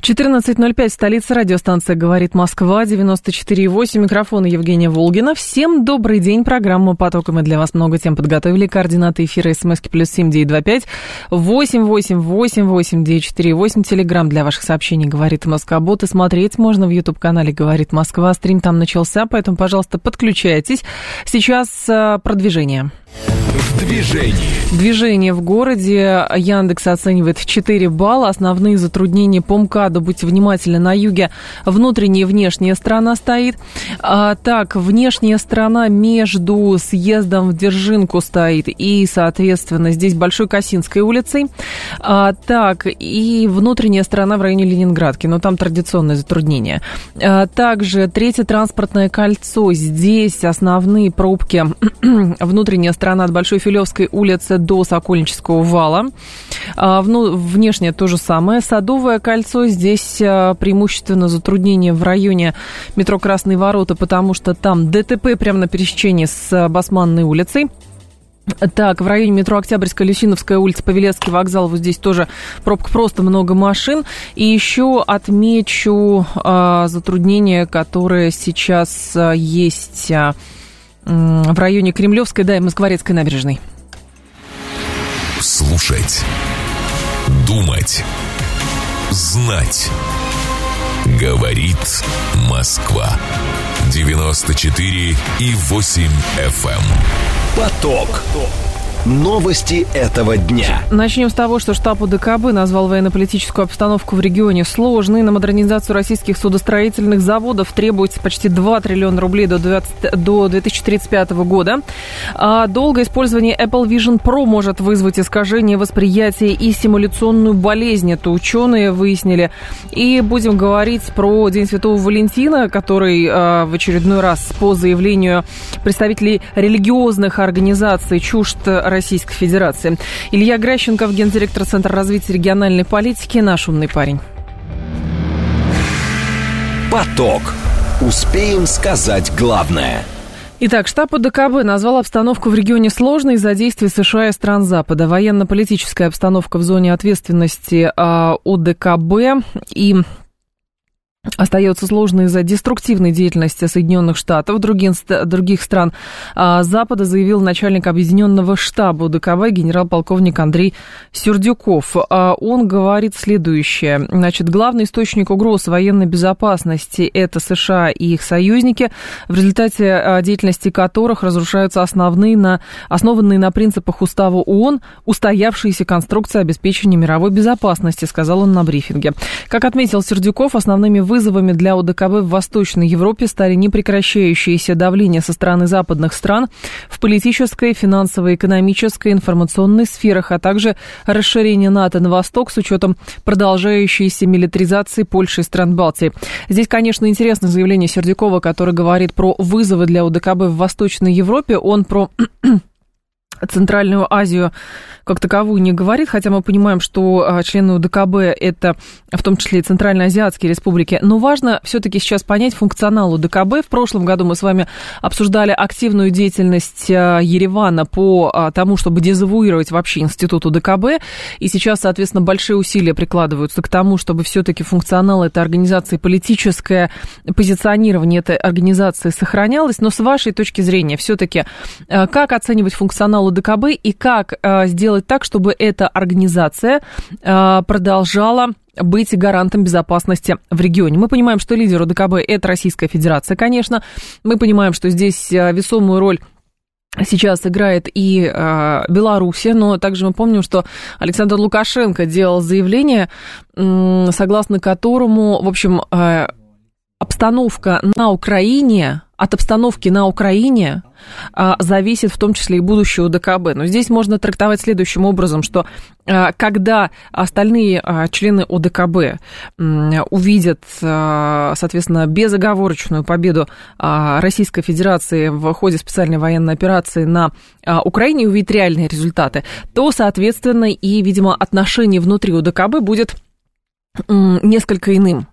14.05, столица радиостанция «Говорит Москва», 94.8, микрофон Евгения Волгина. Всем добрый день, программа «Поток», и мы для вас много тем подготовили. Координаты эфира смски плюс семь девять два пять восемь восемь восемь восемь девять четыре восемь. Телеграмм для ваших сообщений «Говорит Москва». Боты смотреть можно в YouTube-канале «Говорит Москва». Стрим там начался, поэтому, пожалуйста, подключайтесь. Сейчас э, продвижение. В. Движение в городе Яндекс оценивает в 4 балла. Основные затруднения по МКАДу. Будьте внимательны, на юге внутренняя и внешняя сторона стоит. А, так, внешняя сторона между съездом в Держинку стоит и, соответственно, здесь Большой Косинской улицей. А, так, и внутренняя сторона в районе Ленинградки, но там традиционное затруднение. А, также третье транспортное кольцо. Здесь основные пробки. внутренняя сторона от Большой Филевской улицы до Сокольнического вала. А, внешне то же самое. Садовое кольцо. Здесь а, преимущественно затруднение в районе метро Красные ворота, потому что там ДТП прямо на пересечении с Басманной улицей. Так, в районе метро Октябрьская, Люсиновская улица, Павелецкий вокзал, вот здесь тоже пробка, просто много машин. И еще отмечу а, затруднения, которые сейчас а, есть а, в районе Кремлевской, да, и Москворецкой набережной. Слушать. Думать. Знать. Говорит Москва. 94 и 8 FM. Эм. Поток. Поток. Новости этого дня. Начнем с того, что штаб УДКБ назвал военно-политическую обстановку в регионе сложной. На модернизацию российских судостроительных заводов требуется почти 2 триллиона рублей до, 20, до 2035 года. А долгое использование Apple Vision Pro может вызвать искажение восприятия и симуляционную болезнь. Это ученые выяснили. И будем говорить про День Святого Валентина, который а, в очередной раз по заявлению представителей религиозных организаций чужд Российской Федерации. Илья Гращенков, гендиректор Центра развития региональной политики, наш умный парень. Поток. Успеем сказать главное. Итак, штаб ОДКБ назвал обстановку в регионе сложной из-за действий США и стран Запада. Военно-политическая обстановка в зоне ответственности а, ОДКБ и остается сложной из-за деструктивной деятельности Соединенных Штатов, других, других стран а, Запада, заявил начальник Объединенного штаба УДКБ генерал-полковник Андрей Сердюков. А, он говорит следующее. Значит, главный источник угроз военной безопасности – это США и их союзники, в результате а, деятельности которых разрушаются основные на, основанные на принципах Устава ООН устоявшиеся конструкции обеспечения мировой безопасности, сказал он на брифинге. Как отметил Сердюков, основными вызовами для ОДКБ в Восточной Европе стали непрекращающееся давление со стороны западных стран в политической, финансовой, экономической, информационной сферах, а также расширение НАТО на восток с учетом продолжающейся милитаризации Польши и стран Балтии. Здесь, конечно, интересно заявление Сердюкова, который говорит про вызовы для ОДКБ в Восточной Европе. Он про Центральную Азию как таковую не говорит, хотя мы понимаем, что а, члены УДКБ это в том числе и Центральноазиатские республики. Но важно все-таки сейчас понять функционал УДКБ. В прошлом году мы с вами обсуждали активную деятельность а, Еревана по а, тому, чтобы дезавуировать вообще институт УДКБ. И сейчас, соответственно, большие усилия прикладываются к тому, чтобы все-таки функционал этой организации, политическое позиционирование этой организации сохранялось. Но с вашей точки зрения, все-таки, как оценивать функционал УДКБ и как сделать сделать так, чтобы эта организация а, продолжала быть гарантом безопасности в регионе. Мы понимаем, что лидер ОДКБ – это Российская Федерация, конечно. Мы понимаем, что здесь а, весомую роль сейчас играет и э, Белоруссия, но также мы помним, что Александр Лукашенко делал заявление, э, согласно которому, в общем, э, обстановка на Украине, от обстановки на Украине а, зависит в том числе и будущее УДКБ. Но здесь можно трактовать следующим образом, что а, когда остальные а, члены ОДКБ увидят, соответственно, безоговорочную победу Российской Федерации в ходе специальной военной операции на Украине и увидят реальные результаты, то, соответственно, и, видимо, отношение внутри УДКБ будет несколько иным.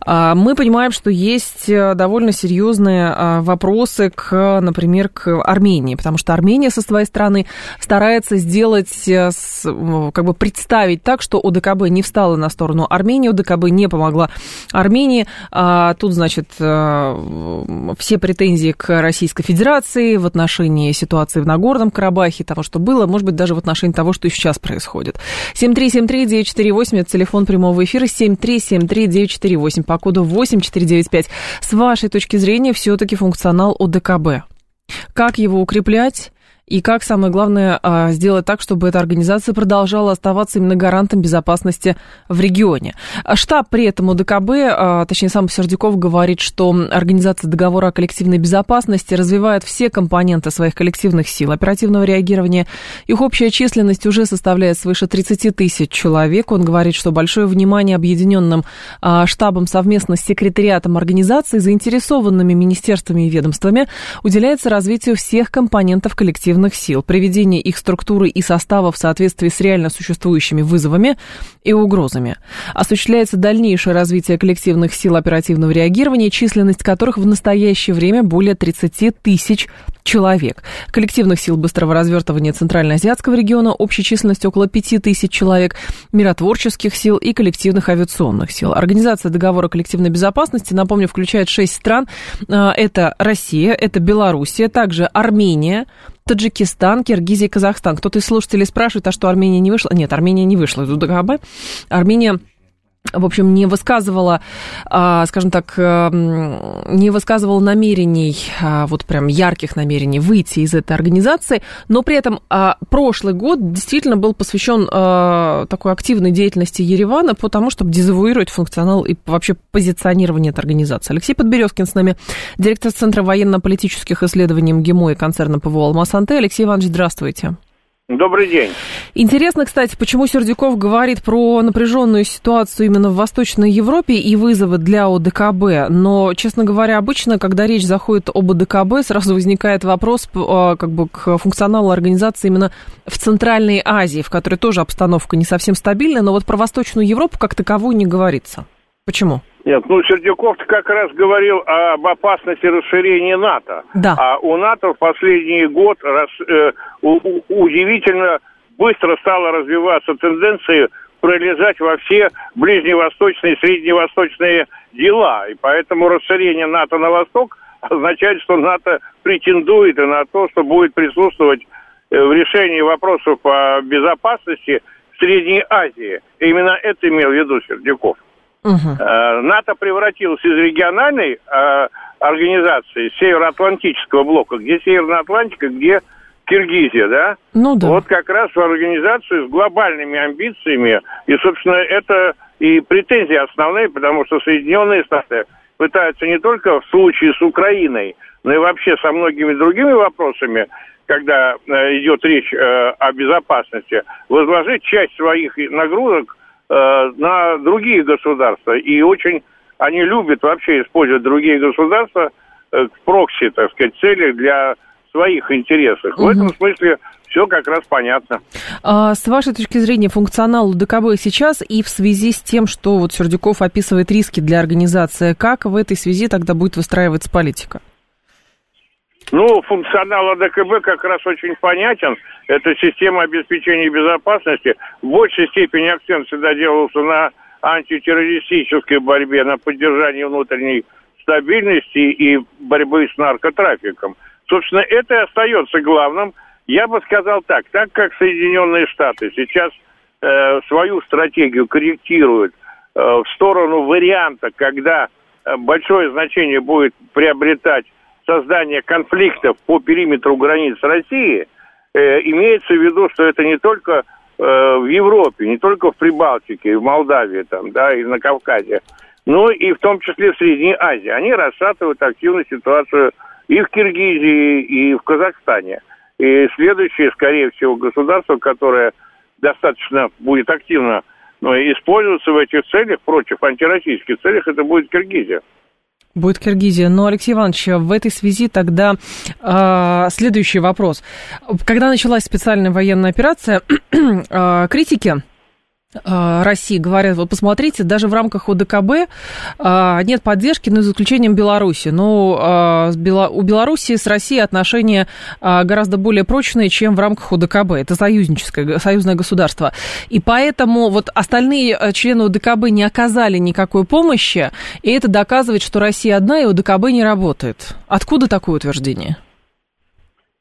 А, мы понимаем, что есть э, довольно серьезные а, вопросы к, например, к Армении, потому что Армения со своей стороны старается сделать, э, как бы представить так, что ОДКБ не встала на сторону Армении, ОДКБ не помогла Армении. А тут, значит, э, все претензии к Российской Федерации в отношении ситуации в Нагорном Карабахе, того, что было, может быть, даже в отношении того, что сейчас происходит. 7373948, это телефон прямого эфира, 7373948. 8 по коду 8495. С вашей точки зрения, все-таки функционал ОДКБ. Как его укреплять? И как, самое главное, а, сделать так, чтобы эта организация продолжала оставаться именно гарантом безопасности в регионе. Штаб при этом УДКБ, а, точнее сам Сердюков говорит, что организация договора о коллективной безопасности развивает все компоненты своих коллективных сил оперативного реагирования. Их общая численность уже составляет свыше 30 тысяч человек. Он говорит, что большое внимание объединенным а, штабом совместно с секретариатом организации, заинтересованными министерствами и ведомствами уделяется развитию всех компонентов коллективной оперативных сил, приведение их структуры и состава в соответствии с реально существующими вызовами и угрозами. Осуществляется дальнейшее развитие коллективных сил оперативного реагирования, численность которых в настоящее время более 30 тысяч человек. Коллективных сил быстрого развертывания Центральноазиатского региона общей численностью около 5 тысяч человек, миротворческих сил и коллективных авиационных сил. Организация договора коллективной безопасности, напомню, включает 6 стран. А, это Россия, это Белоруссия, также Армения, Таджикистан, Киргизия Казахстан. Кто-то из слушателей спрашивает, а что Армения не вышла? Нет, Армения не вышла из УДКБ. Армения в общем, не высказывала, а, скажем так, эм, не высказывала намерений, а, вот прям ярких намерений выйти из этой организации, но при этом а, прошлый год действительно был посвящен такой активной деятельности Еревана по тому, чтобы дезавуировать функционал и вообще позиционирование этой организации. Алексей Подберезкин с нами, директор Центра военно-политических исследований МГИМО и концерна ПВО «Алмаз-Анте». Алексей Иванович, здравствуйте. Добрый день. Интересно, кстати, почему Сердюков говорит про напряженную ситуацию именно в Восточной Европе и вызовы для ОДКБ. Но, честно говоря, обычно, когда речь заходит об ОДКБ, сразу возникает вопрос а, как бы, к функционалу организации именно в Центральной Азии, в которой тоже обстановка не совсем стабильная, но вот про Восточную Европу как таковую не говорится. Почему? Нет, ну Сердюков как раз говорил об опасности расширения НАТО. Да. А у НАТО в последний год рас, э, у, удивительно быстро стала развиваться тенденция пролезать во все ближневосточные и средневосточные дела. И поэтому расширение НАТО на восток означает, что НАТО претендует и на то, что будет присутствовать э, в решении вопросов по безопасности в Средней Азии. И именно это имел в виду Сердюков. Угу. НАТО превратилось из региональной э, организации Североатлантического блока, где Северная Атлантика, где Киргизия, да? Ну да. Вот как раз в организацию с глобальными амбициями. И, собственно, это и претензии основные, потому что Соединенные Штаты пытаются не только в случае с Украиной, но и вообще со многими другими вопросами, когда э, идет речь о безопасности, возложить часть своих нагрузок на другие государства. И очень они любят вообще использовать другие государства э, в прокси, так сказать, целях для своих интересов. Угу. В этом смысле все как раз понятно. А, с вашей точки зрения, функционал ДКБ сейчас и в связи с тем, что вот Сердюков описывает риски для организации, как в этой связи тогда будет выстраиваться политика? Ну, функционал АДКБ как раз очень понятен. Это система обеспечения безопасности. В большей степени акцент всегда делался на антитеррористической борьбе, на поддержании внутренней стабильности и борьбы с наркотрафиком. Собственно, это и остается главным. Я бы сказал так, так как Соединенные Штаты сейчас э, свою стратегию корректируют э, в сторону варианта, когда э, большое значение будет приобретать создания конфликтов по периметру границ России, э, имеется в виду, что это не только э, в Европе, не только в Прибалтике, в Молдавии там, да, и на Кавказе, но и в том числе в Средней Азии. Они расшатывают активную ситуацию и в Киргизии, и в Казахстане. И следующее, скорее всего, государство, которое достаточно будет активно ну, использоваться в этих целях, против антироссийских целях, это будет Киргизия. Будет Киргизия. Но, Алексей Иванович, в этой связи тогда э, следующий вопрос. Когда началась специальная военная операция, э, критики России говорят, вот посмотрите, даже в рамках ОДКБ э, нет поддержки, но за исключением Беларуси. Но э, у Беларуси с Россией отношения гораздо более прочные, чем в рамках ОДКБ. Это союзническое, союзное государство. И поэтому вот остальные члены ОДКБ не оказали никакой помощи, и это доказывает, что Россия одна, и ОДКБ не работает. Откуда такое утверждение?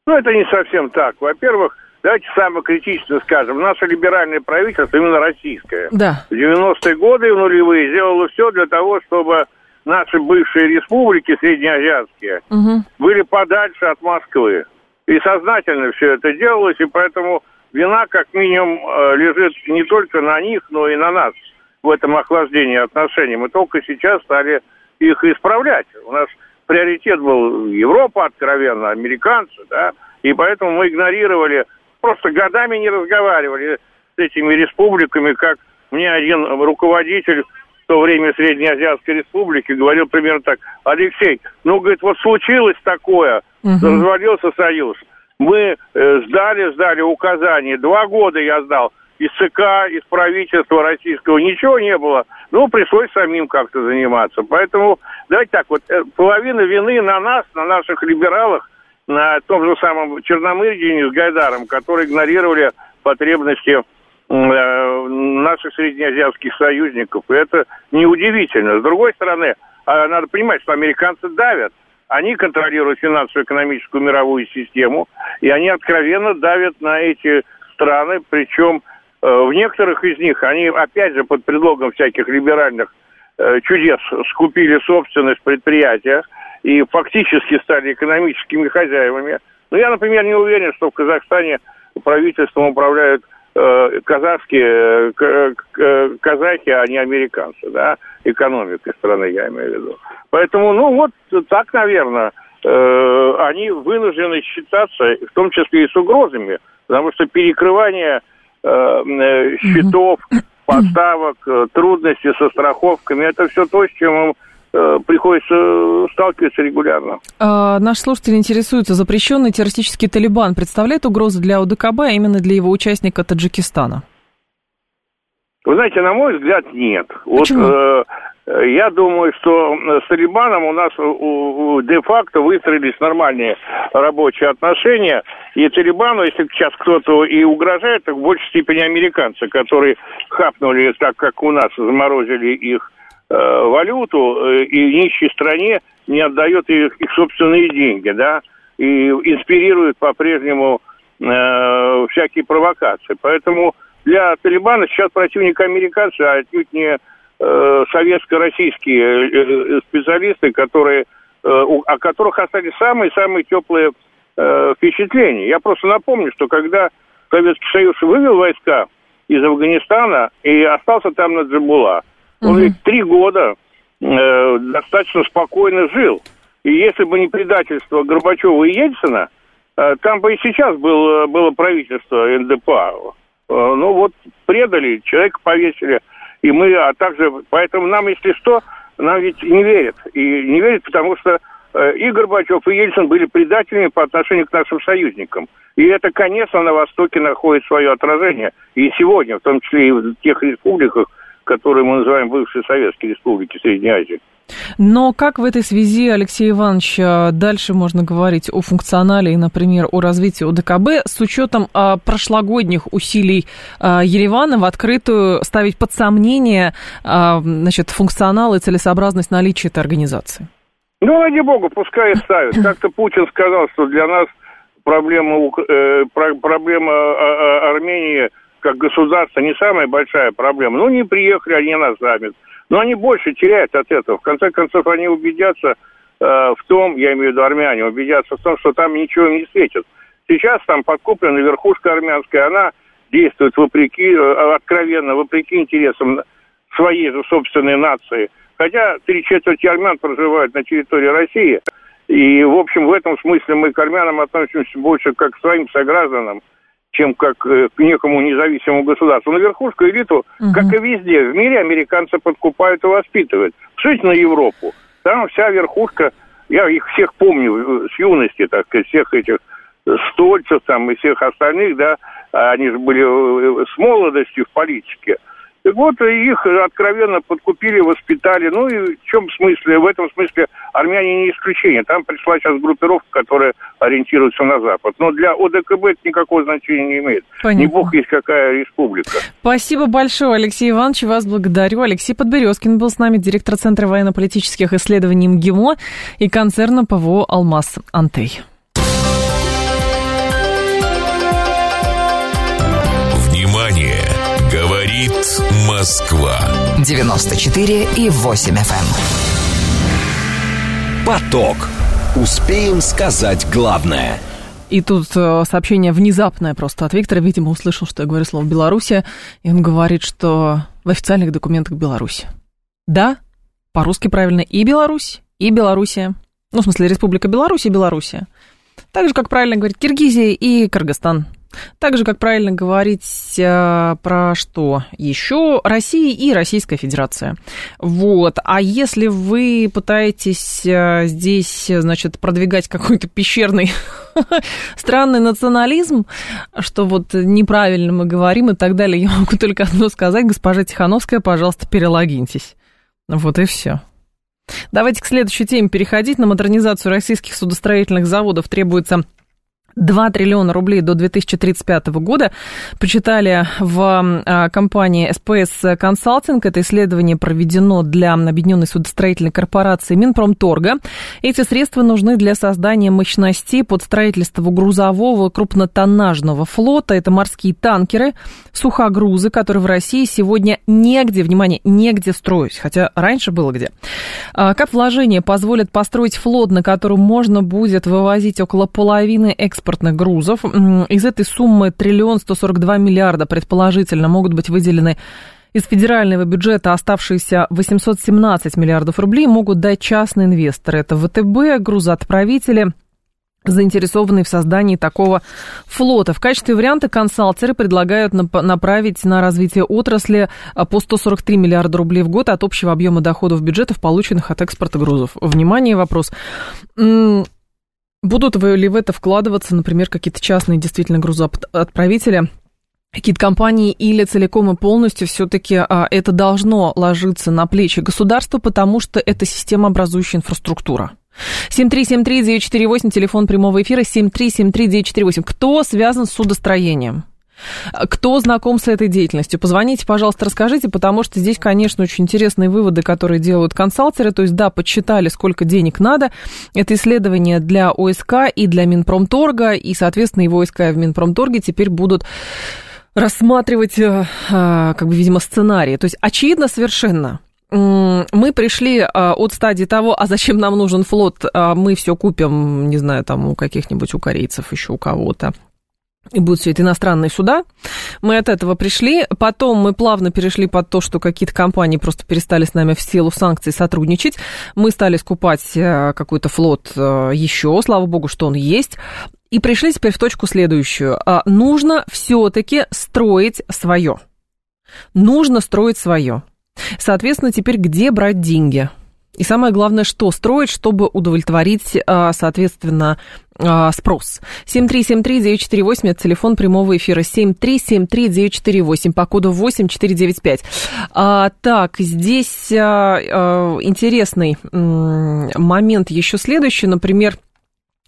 Ну, это не совсем так. Во-первых, давайте самое критичное скажем, наше либеральное правительство, именно российское, да. в 90-е годы и в нулевые сделало все для того, чтобы наши бывшие республики среднеазиатские угу. были подальше от Москвы. И сознательно все это делалось, и поэтому вина как минимум э, лежит не только на них, но и на нас в этом охлаждении отношений. Мы только сейчас стали их исправлять. У нас приоритет был Европа откровенно, американцы, да, и поэтому мы игнорировали просто годами не разговаривали с этими республиками, как мне один руководитель в то время Среднеазиатской республики говорил примерно так. Алексей, ну, говорит, вот случилось такое, угу. развалился союз. Мы э, сдали, сдали указания. Два года я сдал. Из ЦК, из правительства российского ничего не было. Ну, пришлось самим как-то заниматься. Поэтому, давайте так, вот э, половина вины на нас, на наших либералах, на том же самом Черномырдине с Гайдаром, которые игнорировали потребности э, наших среднеазиатских союзников. И это неудивительно. С другой стороны, а, надо понимать, что американцы давят. Они контролируют финансово-экономическую мировую систему, и они откровенно давят на эти страны, причем э, в некоторых из них они, опять же, под предлогом всяких либеральных чудес скупили собственность предприятия, и фактически стали экономическими хозяевами. Но я, например, не уверен, что в Казахстане правительством управляют э, казахские э, э, казахи, а не американцы, да, экономикой страны, я имею в виду. Поэтому, ну, вот так, наверное, э, они вынуждены считаться, в том числе и с угрозами, потому что перекрывание э, э счетов, поставок, э, трудности со страховками, это все то, с чем им Э, приходится э, сталкиваться регулярно. А, наш слушатель интересуется, запрещенный террористический Талибан представляет угрозу для УДКБ, а именно для его участника Таджикистана? Вы знаете, на мой взгляд, нет. Почему? Вот, э, я думаю, что с Талибаном у нас де-факто выстроились нормальные рабочие отношения. И Талибану, если сейчас кто-то и угрожает, так в большей степени американцы, которые хапнули, так как у нас заморозили их Э, валюту э, и нищей стране не отдает их, их собственные деньги, да, и инспирирует по-прежнему э, всякие провокации. Поэтому для Талибана сейчас противник американцы, а отнюдь не э, советско-российские э, специалисты, которые, э, о которых остались самые-самые теплые э, впечатления. Я просто напомню, что когда Советский Союз вывел войска из Афганистана и остался там на Джабула, он ведь три года э, достаточно спокойно жил. И если бы не предательство Горбачева и Ельцина, э, там бы и сейчас был, было правительство НДПА. Э, ну вот предали, человека повесили. И мы, а также, поэтому нам, если что, нам ведь не верят. И не верят, потому что э, и Горбачев, и Ельцин были предателями по отношению к нашим союзникам. И это, конечно, на Востоке находит свое отражение. И сегодня, в том числе и в тех республиках, которые мы называем бывшие советские республики Средней Азии. Но как в этой связи, Алексей Иванович, а, дальше можно говорить о функционале и, например, о развитии ОДКБ с учетом а, прошлогодних усилий а, Еревана в открытую ставить под сомнение значит, функционал и целесообразность наличия этой организации? Ну, ради бога, пускай ставят. Как-то Путин сказал, что для нас проблема, э, проблема Армении – как государство не самая большая проблема. Ну, не приехали они на саммит. Но они больше теряют от этого. В конце концов, они убедятся э, в том, я имею в виду армяне, убедятся в том, что там ничего не светит. Сейчас там подкуплена верхушка армянская, она действует вопреки, э, откровенно, вопреки интересам своей же собственной нации. Хотя три четверти армян проживают на территории России. И, в общем, в этом смысле мы к армянам относимся больше как к своим согражданам, чем как э, к некому независимому государству. Но верхушку элиту, угу. как и везде в мире, американцы подкупают и воспитывают. Посмотрите на Европу. Там вся верхушка, я их всех помню с юности, так сказать, всех этих стольцев там и всех остальных, да, они же были э, с молодостью в политике. Так вот, их откровенно подкупили, воспитали. Ну и в чем смысле? В этом смысле армяне не исключение. Там пришла сейчас группировка, которая ориентируется на Запад. Но для ОДКБ это никакого значения не имеет. Понятно. Не бог есть какая республика. Спасибо большое, Алексей Иванович. Вас благодарю. Алексей Подберезкин был с нами, директор Центра военно-политических исследований МГИМО и концерна ПВО «Алмаз Антей». Москва 94 и 8 FM. Эм. Поток. Успеем сказать главное. И тут э, сообщение внезапное просто от Виктора. Видимо, услышал, что я говорю слово «Белоруссия». И он говорит, что в официальных документах Беларусь. Да, по-русски правильно и Беларусь, и Белоруссия. Ну, в смысле, Республика Беларусь и Белоруссия. Так же, как правильно говорить Киргизия и Кыргызстан. Так же, как правильно говорить э, про что еще? Россия и Российская Федерация. Вот. А если вы пытаетесь э, здесь, значит, продвигать какой-то пещерный странный национализм, что вот неправильно мы говорим и так далее, я могу только одно сказать. Госпожа Тихановская, пожалуйста, перелогиньтесь. Вот и все. Давайте к следующей теме переходить. На модернизацию российских судостроительных заводов требуется 2 триллиона рублей до 2035 года. Почитали в а, компании SPS Consulting. Это исследование проведено для Объединенной судостроительной корпорации Минпромторга. Эти средства нужны для создания мощностей под строительство грузового крупнотоннажного флота. Это морские танкеры, сухогрузы, которые в России сегодня негде, внимание, негде строить, хотя раньше было где. А, как вложение позволит построить флот, на котором можно будет вывозить около половины экспорта экспортных грузов. Из этой суммы триллион 142 миллиарда предположительно могут быть выделены из федерального бюджета оставшиеся 817 миллиардов рублей могут дать частные инвесторы. Это ВТБ, грузоотправители, заинтересованные в создании такого флота. В качестве варианта консалтеры предлагают направить на развитие отрасли а, по 143 миллиарда рублей в год от общего объема доходов бюджетов, полученных от экспорта грузов. Внимание, вопрос. Будут ли в это вкладываться, например, какие-то частные действительно грузоотправители? какие-то компании или целиком и полностью все-таки а, это должно ложиться на плечи государства, потому что это системообразующая инфраструктура. 7373948, телефон прямого эфира, 7373948. Кто связан с судостроением? Кто знаком с этой деятельностью? Позвоните, пожалуйста, расскажите, потому что здесь, конечно, очень интересные выводы, которые делают консалтеры. То есть, да, подсчитали, сколько денег надо. Это исследование для ОСК и для Минпромторга, и, соответственно, его ОСК и в Минпромторге теперь будут рассматривать, э, а, как бы, видимо, сценарии. То есть, очевидно совершенно, мы пришли а, от стадии того, а зачем нам нужен флот, мы все купим, не знаю, там у каких-нибудь, у корейцев, еще у кого-то, и будут все это иностранные суда. Мы от этого пришли. Потом мы плавно перешли под то, что какие-то компании просто перестали с нами в силу санкций сотрудничать. Мы стали скупать э, какой-то флот э, еще, слава богу, что он есть. И пришли теперь в точку следующую. А, нужно все-таки строить свое. Нужно строить свое. Соответственно, теперь где брать деньги? И самое главное, что строить, чтобы удовлетворить, а, соответственно, а, спрос. 7373948, это телефон прямого эфира. 7373948, по коду 8495. А, так, здесь а, интересный момент еще следующий. Например,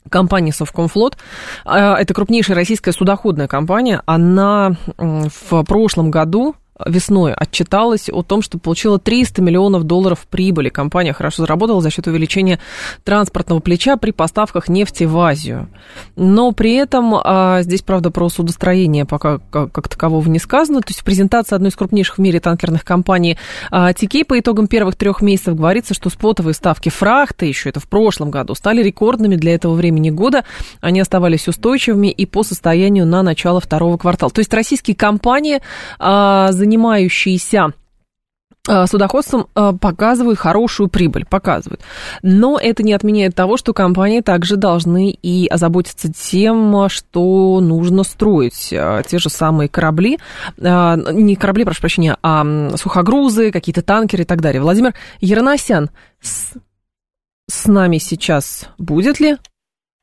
компания Совкомфлот, это крупнейшая российская судоходная компания, она в прошлом году весной отчиталась о том, что получила 300 миллионов долларов прибыли. Компания хорошо заработала за счет увеличения транспортного плеча при поставках нефти в Азию. Но при этом а, здесь, правда, про судостроение пока как, как такового не сказано. То есть в презентации одной из крупнейших в мире танкерных компаний а, Тикей по итогам первых трех месяцев говорится, что спотовые ставки фрахта, еще это в прошлом году, стали рекордными для этого времени года. Они оставались устойчивыми и по состоянию на начало второго квартала. То есть российские компании а, занимающиеся э, судоходством э, показывают хорошую прибыль, показывают. Но это не отменяет того, что компании также должны и озаботиться тем, что нужно строить э, те же самые корабли, не корабли, прошу прощения, а сухогрузы, какие-то танкеры и так далее. Владимир Яроносян с, с нами сейчас будет ли?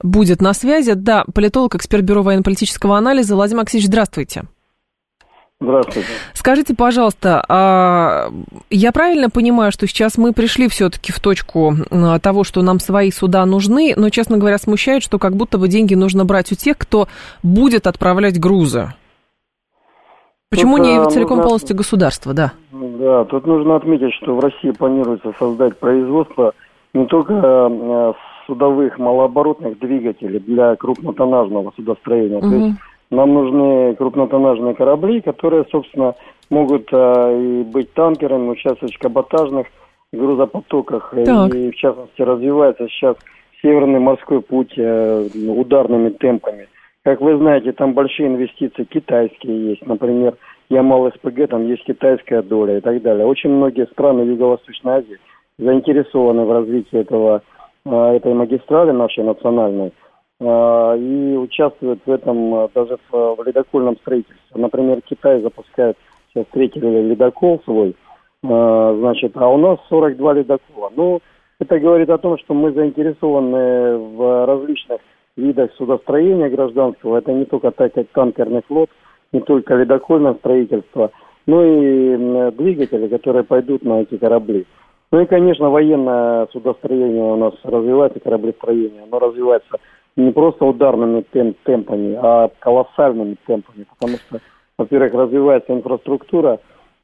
Будет на связи. Да, политолог, эксперт Бюро военно-политического анализа. Владимир Алексеевич, здравствуйте. Здравствуйте. Скажите, пожалуйста, а я правильно понимаю, что сейчас мы пришли все-таки в точку того, что нам свои суда нужны, но, честно говоря, смущает, что как будто бы деньги нужно брать у тех, кто будет отправлять грузы? Почему тут, не а, целиком нужно, полностью государство, да? Да, тут нужно отметить, что в России планируется создать производство не только судовых малооборотных двигателей для крупнотоннажного судостроения, угу. то есть нам нужны крупнотоннажные корабли, которые, собственно, могут э, и быть танкерами, участвовать в каботажных грузопотоках. Так. И, в частности, развивается сейчас Северный морской путь э, ударными темпами. Как вы знаете, там большие инвестиции китайские есть. Например, Ямал-СПГ, там есть китайская доля и так далее. Очень многие страны Юго-Восточной Азии заинтересованы в развитии этого, э, этой магистрали нашей национальной. А, и участвуют в этом а, даже в, в ледокольном строительстве. Например, Китай запускает сейчас третий ледокол свой, значит, а у нас 42 ледокола. Ну, это говорит о том, что мы заинтересованы в различных видах судостроения гражданского. Это не только так, как танкерный флот, не только ледокольное строительство, но и двигатели, которые пойдут на эти корабли. Ну и, конечно, военное судостроение у нас развивается, кораблестроение, оно развивается не просто ударными темп, темпами, а колоссальными темпами, потому что, во-первых, развивается инфраструктура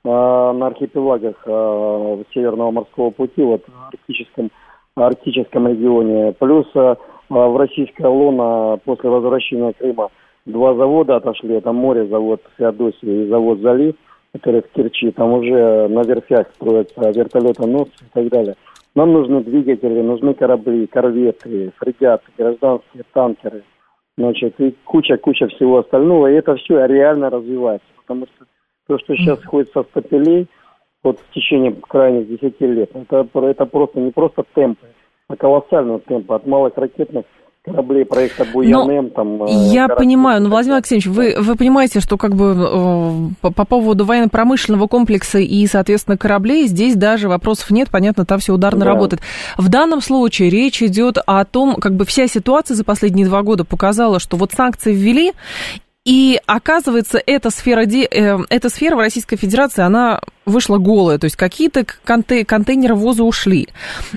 э, на архипелагах э, Северного морского пути, вот в арктическом, арктическом регионе, плюс э, в российское лоно после возвращения Крыма два завода отошли, это море, завод Феодосия и завод Залив, который в Керчи, там уже на верфях строятся вертолетоносцы и так далее. Нам нужны двигатели, нужны корабли, корветы, фрегаты, гражданские танкеры, значит, и куча-куча всего остального. И это все реально развивается. Потому что то, что сейчас сходит со стапелей, вот в течение крайних 10 лет, это, это просто не просто темпы, а колоссальные темпы от малых ракетных кораблей проекта Буянем. Там, э, я понимаю, но, Владимир Алексеевич, вы, вы понимаете, что как бы э, по, по поводу военно-промышленного комплекса и, соответственно, кораблей здесь даже вопросов нет, понятно, там все ударно да. работает. В данном случае речь идет о том, как бы вся ситуация за последние два года показала, что вот санкции ввели, и оказывается, эта сфера, э, эта сфера в Российской Федерации, она вышла голая. То есть какие-то контей- контейнеровозы ушли,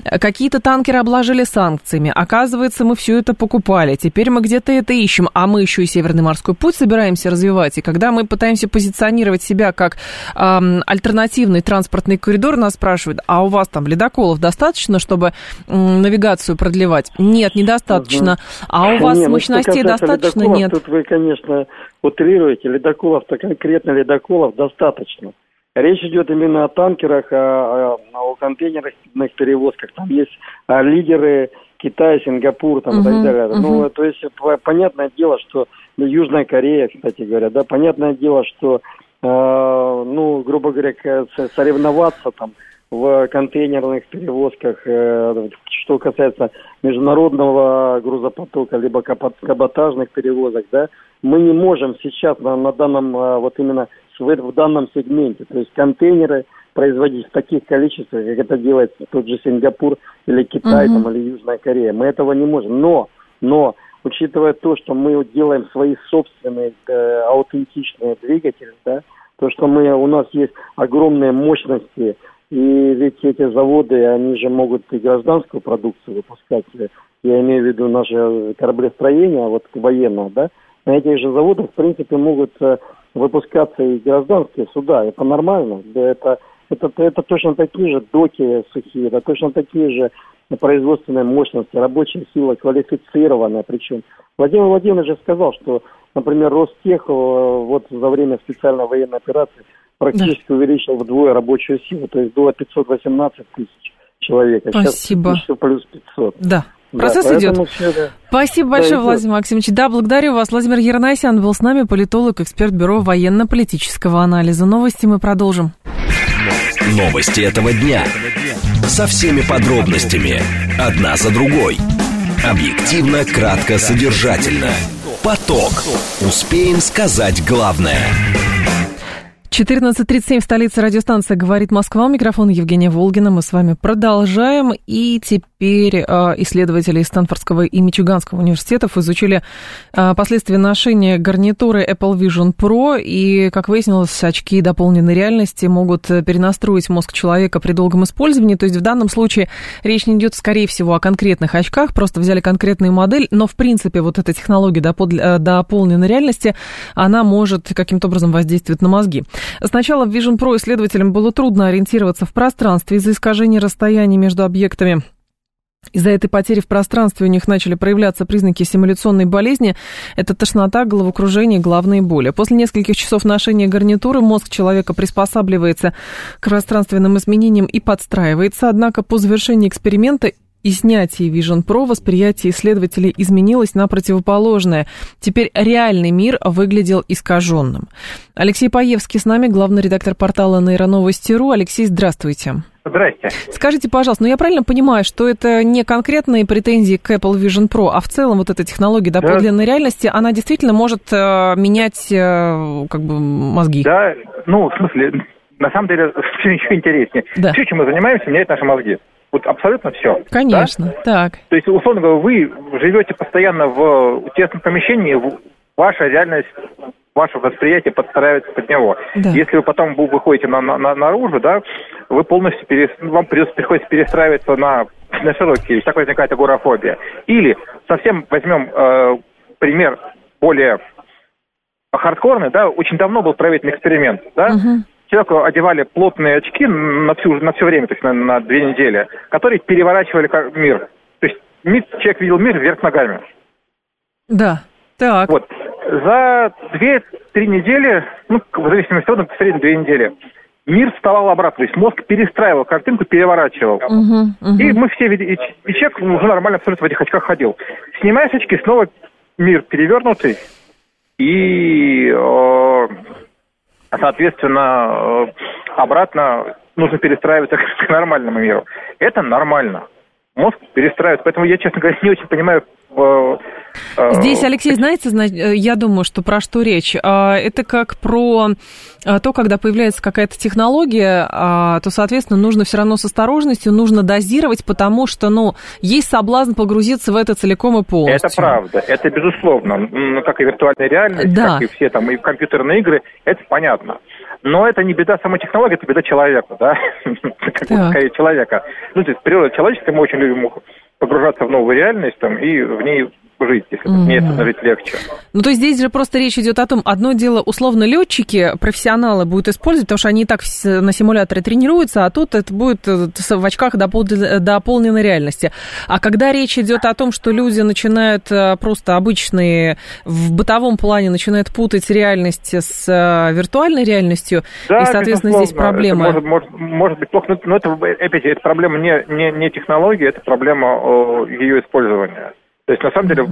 какие-то танкеры обложили санкциями. Оказывается, мы все это покупали. Теперь мы где-то это ищем. А мы еще и Северный морской путь собираемся развивать. И когда мы пытаемся позиционировать себя как эм, альтернативный транспортный коридор, нас спрашивают, а у вас там ледоколов достаточно, чтобы м, навигацию продлевать? Нет, недостаточно. Угу. А у вас не, ну, мощностей достаточно? Нет. Тут вы, конечно, утрируете. Ледоколов-то конкретно ледоколов достаточно. Речь идет именно о танкерах, о, о, о контейнерных перевозках. Там есть а, лидеры Китай, Сингапур там, uh-huh, и так далее. Uh-huh. Ну, то есть понятное дело, что ну, Южная Корея, кстати говоря, да, понятное дело, что, э, ну, грубо говоря, соревноваться там в контейнерных перевозках, э, что касается международного грузопотока, либо каботажных перевозок, да, мы не можем сейчас на, на данном, э, вот именно в, в данном сегменте, то есть контейнеры производить в таких количествах, как это делает тот же Сингапур или Китай uh-huh. там, или Южная Корея. Мы этого не можем. Но, но, учитывая то, что мы делаем свои собственные э, аутентичные двигатели, да, то, что мы, у нас есть огромные мощности и ведь эти заводы, они же могут и гражданскую продукцию выпускать. Я имею в виду наше кораблестроение, вот военное, да. На этих же заводах, в принципе, могут э, выпускаться и гражданские суда. Это нормально. Это, это, это точно такие же доки сухие, это точно такие же производственные мощности, рабочая сила квалифицированная причем. Владимир Владимирович же сказал, что, например, Ростех э, вот за время специальной военной операции практически да. увеличил вдвое рабочую силу, то есть было 518 тысяч человек, а Спасибо. сейчас еще плюс 500. Да. Процесс да, идет. Все, Спасибо большое, да, Владимир Максимович. Да, благодарю вас. Владимир Ернайсян был с нами, политолог, эксперт Бюро военно-политического анализа. Новости мы продолжим. Новости этого дня. Со всеми подробностями. Одна за другой. Объективно, кратко, содержательно. Поток. Успеем сказать главное. 14.37 в столице радиостанция «Говорит Москва». У микрофона Евгения Волгина. Мы с вами продолжаем. И теперь теперь исследователи из Стэнфордского и Мичиганского университетов изучили последствия ношения гарнитуры Apple Vision Pro, и, как выяснилось, очки дополненной реальности могут перенастроить мозг человека при долгом использовании, то есть в данном случае речь не идет, скорее всего, о конкретных очках, просто взяли конкретную модель, но, в принципе, вот эта технология дополненной реальности, она может каким-то образом воздействовать на мозги. Сначала в Vision Pro исследователям было трудно ориентироваться в пространстве из-за искажения расстояния между объектами. Из-за этой потери в пространстве у них начали проявляться признаки симуляционной болезни. Это тошнота, головокружение, головные боли. После нескольких часов ношения гарнитуры мозг человека приспосабливается к пространственным изменениям и подстраивается. Однако по завершении эксперимента и снятии Vision Pro восприятие исследователей изменилось на противоположное. Теперь реальный мир выглядел искаженным. Алексей Паевский с нами, главный редактор портала Нейроновости.ру. Алексей, здравствуйте. Здрасте. Скажите, пожалуйста, ну я правильно понимаю, что это не конкретные претензии к Apple Vision Pro, а в целом вот эта технология дополненной да. реальности, она действительно может э, менять э, как бы мозги? Да, ну, в смысле, на самом деле, все еще интереснее. Да. Все, чем мы занимаемся, меняет наши мозги. Вот абсолютно все. Конечно, да? так. То есть, условно говоря, вы живете постоянно в тесном помещении, ваша реальность, ваше восприятие подстраивается под него. Да. Если вы потом выходите на, на, наружу, да, вы полностью перес... вам придется, приходится перестраиваться на, на широкие, так возникает агорафобия. Или совсем возьмем э, пример более хардкорный, да, очень давно был проведен эксперимент, да, угу человеку одевали плотные очки на, всю, на все время, то есть на, на две недели, которые переворачивали мир. То есть мир, человек видел мир вверх ногами. Да, так. Вот. За две-три недели, ну, в зависимости от в среднем две недели, мир вставал обратно, то есть мозг перестраивал картинку, переворачивал. Uh-huh, uh-huh. И мы все видели, и человек уже нормально абсолютно в этих очках ходил. Снимаешь очки, снова мир перевернутый, и э, соответственно, э, обратно нужно перестраиваться к нормальному миру. Это нормально. Мозг перестраивается. Поэтому я, честно говоря, не очень понимаю Здесь, Алексей, знаете, э, я думаю, что про что речь. А, это как про а, то, когда появляется какая-то технология, а, то, соответственно, нужно все равно с осторожностью, нужно дозировать, потому что, ну, есть соблазн погрузиться в это целиком и полностью. Это правда, это безусловно. Как и виртуальная реальность, да. как и все там, и компьютерные игры, это понятно. Но это не беда самой технологии, это беда человека, да, скорее человека. Ну, то есть природа человеческая, мы очень любим погружаться в новую реальность там, и в ней жить, если mm-hmm. мне это жить легче. Ну, то есть здесь же просто речь идет о том, одно дело, условно, летчики, профессионалы будут использовать, потому что они и так на симуляторе тренируются, а тут это будет э, в очках дополненной реальности. А когда речь идет о том, что люди начинают э, просто обычные, в бытовом плане начинают путать реальность с э, виртуальной реальностью, да, и, соответственно, здесь проблема... Это может, может, может быть плохо, но это, опять это проблема не, не, не технологии, это проблема ее использования. То есть, на самом деле,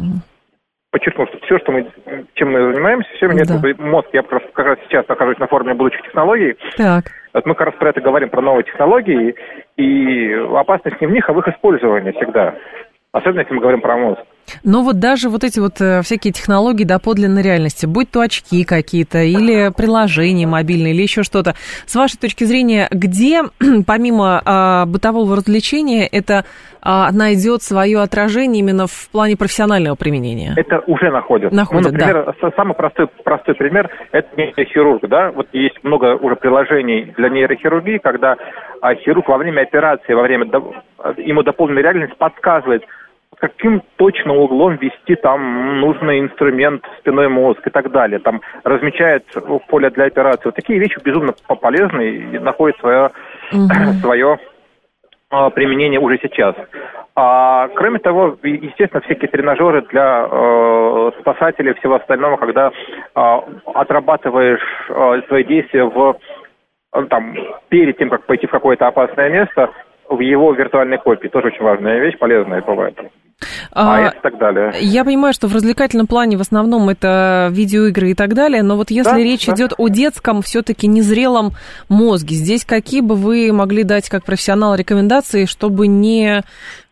подчеркну, что все, что мы, чем мы занимаемся, все меня да. мозг, я как раз, как раз сейчас нахожусь на форуме будущих технологий. Так. Вот мы как раз про это говорим, про новые технологии, и опасность не в них, а в их использовании всегда. Особенно, если мы говорим про мозг. Но вот даже вот эти вот э, всякие технологии доподлинной реальности, будь то очки какие-то, или приложения мобильные, или еще что-то, с вашей точки зрения, где, помимо а, бытового развлечения, это а, найдет свое отражение именно в плане профессионального применения? Это уже находит. Находит, ну, например, да. самый простой, простой пример – это нейрохирург, да, вот есть много уже приложений для нейрохирургии, когда а, хирург во время операции, во время ему дополненная реальность подсказывает, каким точно углом вести там нужный инструмент, спиной мозг и так далее. Там размечает поле для операции. Вот такие вещи безумно полезны и находят свое, угу. свое применение уже сейчас. А, кроме того, естественно, всякие тренажеры для э, спасателей и всего остального, когда э, отрабатываешь э, свои действия в там, перед тем, как пойти в какое-то опасное место, в его виртуальной копии. Тоже очень важная вещь, полезная бывает. А, а и так далее. Я понимаю, что в развлекательном плане в основном это видеоигры и так далее, но вот если да, речь да. идет о детском, все-таки незрелом мозге, здесь какие бы вы могли дать как профессионал рекомендации, чтобы не,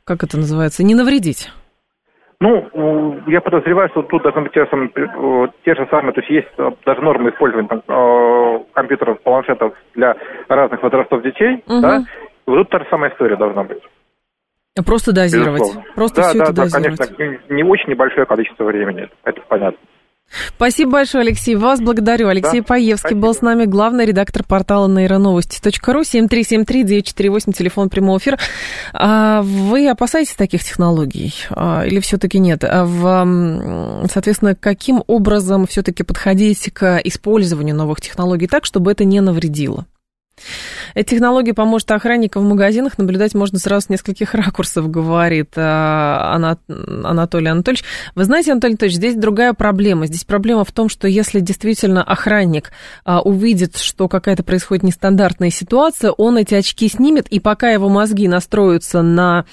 как это называется, не навредить? Ну, я подозреваю, что тут должны быть те, самые, те же самые, то есть есть э, даже нормы использования там, э, компьютеров, планшетов для разных возрастов детей, угу. да, вот тут та же самая история должна быть. Просто дозировать. Безусловно. Просто да, все да, это да, дозировать. конечно, не очень небольшое количество времени, это понятно. Спасибо большое, Алексей. Вас благодарю. Алексей да, Паевский спасибо. был с нами, главный редактор портала нейроновости.ру, 7373-948, телефон прямого эфира. А вы опасаетесь таких технологий а, или все-таки нет? А в, соответственно, каким образом все-таки подходить к использованию новых технологий так, чтобы это не навредило? Эта технология поможет охранникам в магазинах наблюдать можно сразу с нескольких ракурсов, говорит а, Анатолий Анатольевич. Вы знаете, Анатолий Анатольевич, здесь другая проблема. Здесь проблема в том, что если действительно охранник а, увидит, что какая-то происходит нестандартная ситуация, он эти очки снимет, и пока его мозги настроятся на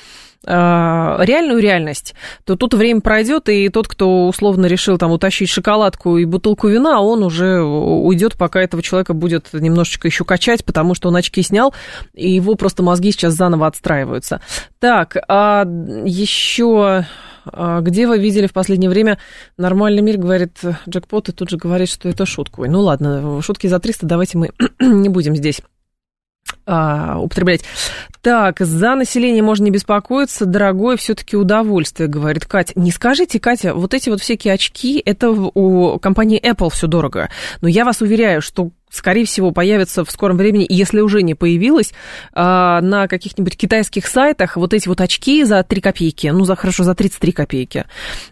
реальную реальность, то тут время пройдет, и тот, кто условно решил там утащить шоколадку и бутылку вина, он уже уйдет, пока этого человека будет немножечко еще качать, потому что он очки снял, и его просто мозги сейчас заново отстраиваются. Так, а еще а где вы видели в последнее время нормальный мир, говорит джекпот, и тут же говорит, что это шутка. Ой, ну ладно, шутки за 300 давайте мы не будем здесь а, употреблять. Так, за население можно не беспокоиться, дорогое все-таки удовольствие, говорит Катя. Не скажите, Катя, вот эти вот всякие очки, это у компании Apple все дорого. Но я вас уверяю, что скорее всего, появится в скором времени, если уже не появилась, а, на каких-нибудь китайских сайтах вот эти вот очки за 3 копейки, ну, за хорошо, за 33 копейки.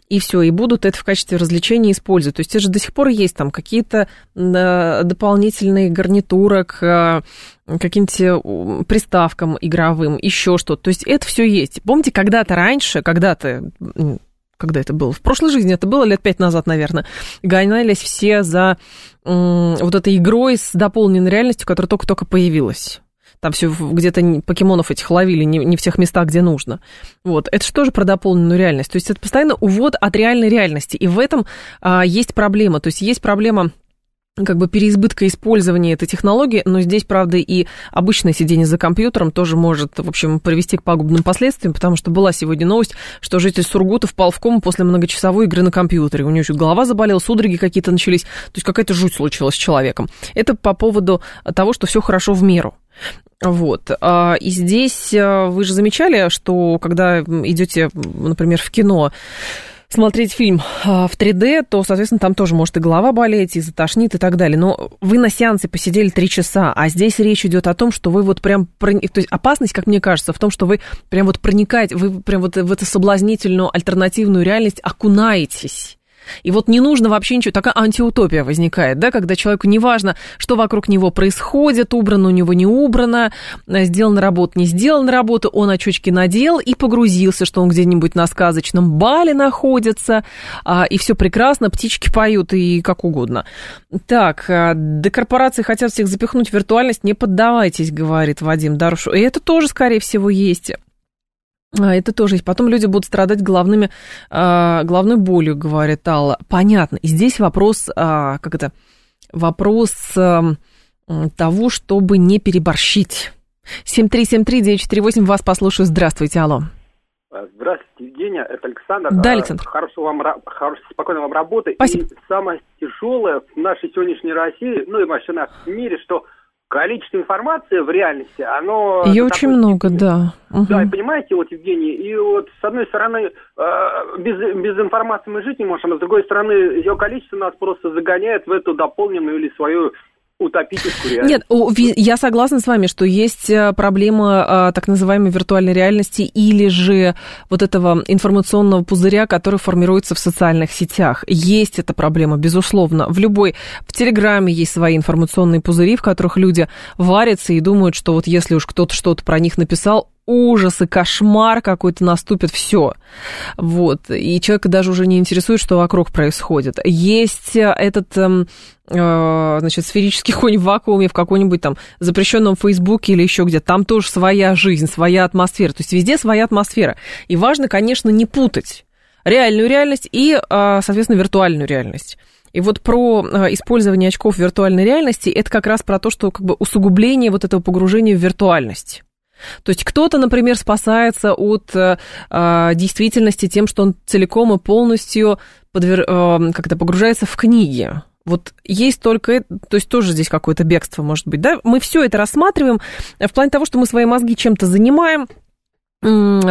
И все, и будут это в качестве развлечения использовать. То есть это же до сих пор есть там какие-то дополнительные гарнитуры к а, каким-то приставкам игровым, еще что-то. То есть это все есть. Помните, когда-то раньше, когда-то когда это было? В прошлой жизни это было лет пять назад, наверное. Гонялись все за вот этой игрой с дополненной реальностью, которая только-только появилась. Там все где-то покемонов этих ловили не, не в тех местах, где нужно. Вот. Это же тоже про дополненную реальность. То есть это постоянно увод от реальной реальности. И в этом а, есть проблема. То есть есть проблема как бы переизбытка использования этой технологии, но здесь, правда, и обычное сидение за компьютером тоже может, в общем, привести к пагубным последствиям, потому что была сегодня новость, что житель Сургута впал в кому после многочасовой игры на компьютере. У него еще голова заболела, судороги какие-то начались, то есть какая-то жуть случилась с человеком. Это по поводу того, что все хорошо в меру. Вот. А, и здесь а, вы же замечали, что когда идете, например, в кино, смотреть фильм а, в 3D, то, соответственно, там тоже может и голова болеть, и затошнит, и так далее. Но вы на сеансе посидели 3 часа, а здесь речь идет о том, что вы вот прям... То есть опасность, как мне кажется, в том, что вы прям вот проникаете, вы прям вот в эту соблазнительную альтернативную реальность окунаетесь. И вот не нужно вообще ничего, такая антиутопия возникает, да, когда человеку не важно, что вокруг него происходит, убрано у него, не убрано, сделана работа, не сделана работа, он очечки надел и погрузился, что он где-нибудь на сказочном бале находится, а, и все прекрасно, птички поют и как угодно. Так, а, до корпорации хотят всех запихнуть в виртуальность, не поддавайтесь, говорит Вадим Дарушу. И это тоже, скорее всего, есть. А, это тоже есть. Потом люди будут страдать головными, а, головной болью, говорит Алла. Понятно. И здесь вопрос, а, как это, вопрос того, чтобы не переборщить. 7373948, вас послушаю. Здравствуйте, алло. Здравствуйте, Евгения, это Александр. Да, Александр. Хорошего вам, хорошей, спокойной вам работы. Спасибо. И самое тяжелое в нашей сегодняшней России, ну и вообще в мире, что количество информации в реальности, оно... Ее очень много, да. Да, угу. и понимаете, вот, Евгений, и вот с одной стороны, э, без, без информации мы жить не можем, а с другой стороны, ее количество нас просто загоняет в эту дополненную или свою реальность. Нет, я согласна с вами, что есть э, проблема э, так называемой виртуальной реальности или же вот этого информационного пузыря, который формируется в социальных сетях. Есть эта проблема, безусловно. В любой... В Телеграме есть свои информационные пузыри, в которых люди варятся и думают, что вот если уж кто-то что-то про них написал, ужас и кошмар какой-то наступит, все. Вот. И человека даже уже не интересует, что вокруг происходит. Есть э, этот эм, э, значит, сферический конь в вакууме в каком-нибудь там запрещенном Фейсбуке или еще где Там тоже своя жизнь, своя атмосфера. То есть везде своя атмосфера. И важно, конечно, не путать реальную реальность и, э, соответственно, виртуальную реальность. И вот про использование очков виртуальной реальности, это как раз про то, что как бы усугубление вот этого погружения в виртуальность. То есть кто-то, например, спасается от э, а, действительности тем, что он целиком и полностью подвер... э, как-то погружается в книги. Вот есть только то есть тоже здесь какое-то бегство может быть, да? Мы все это рассматриваем в плане того, что мы свои мозги чем-то занимаем,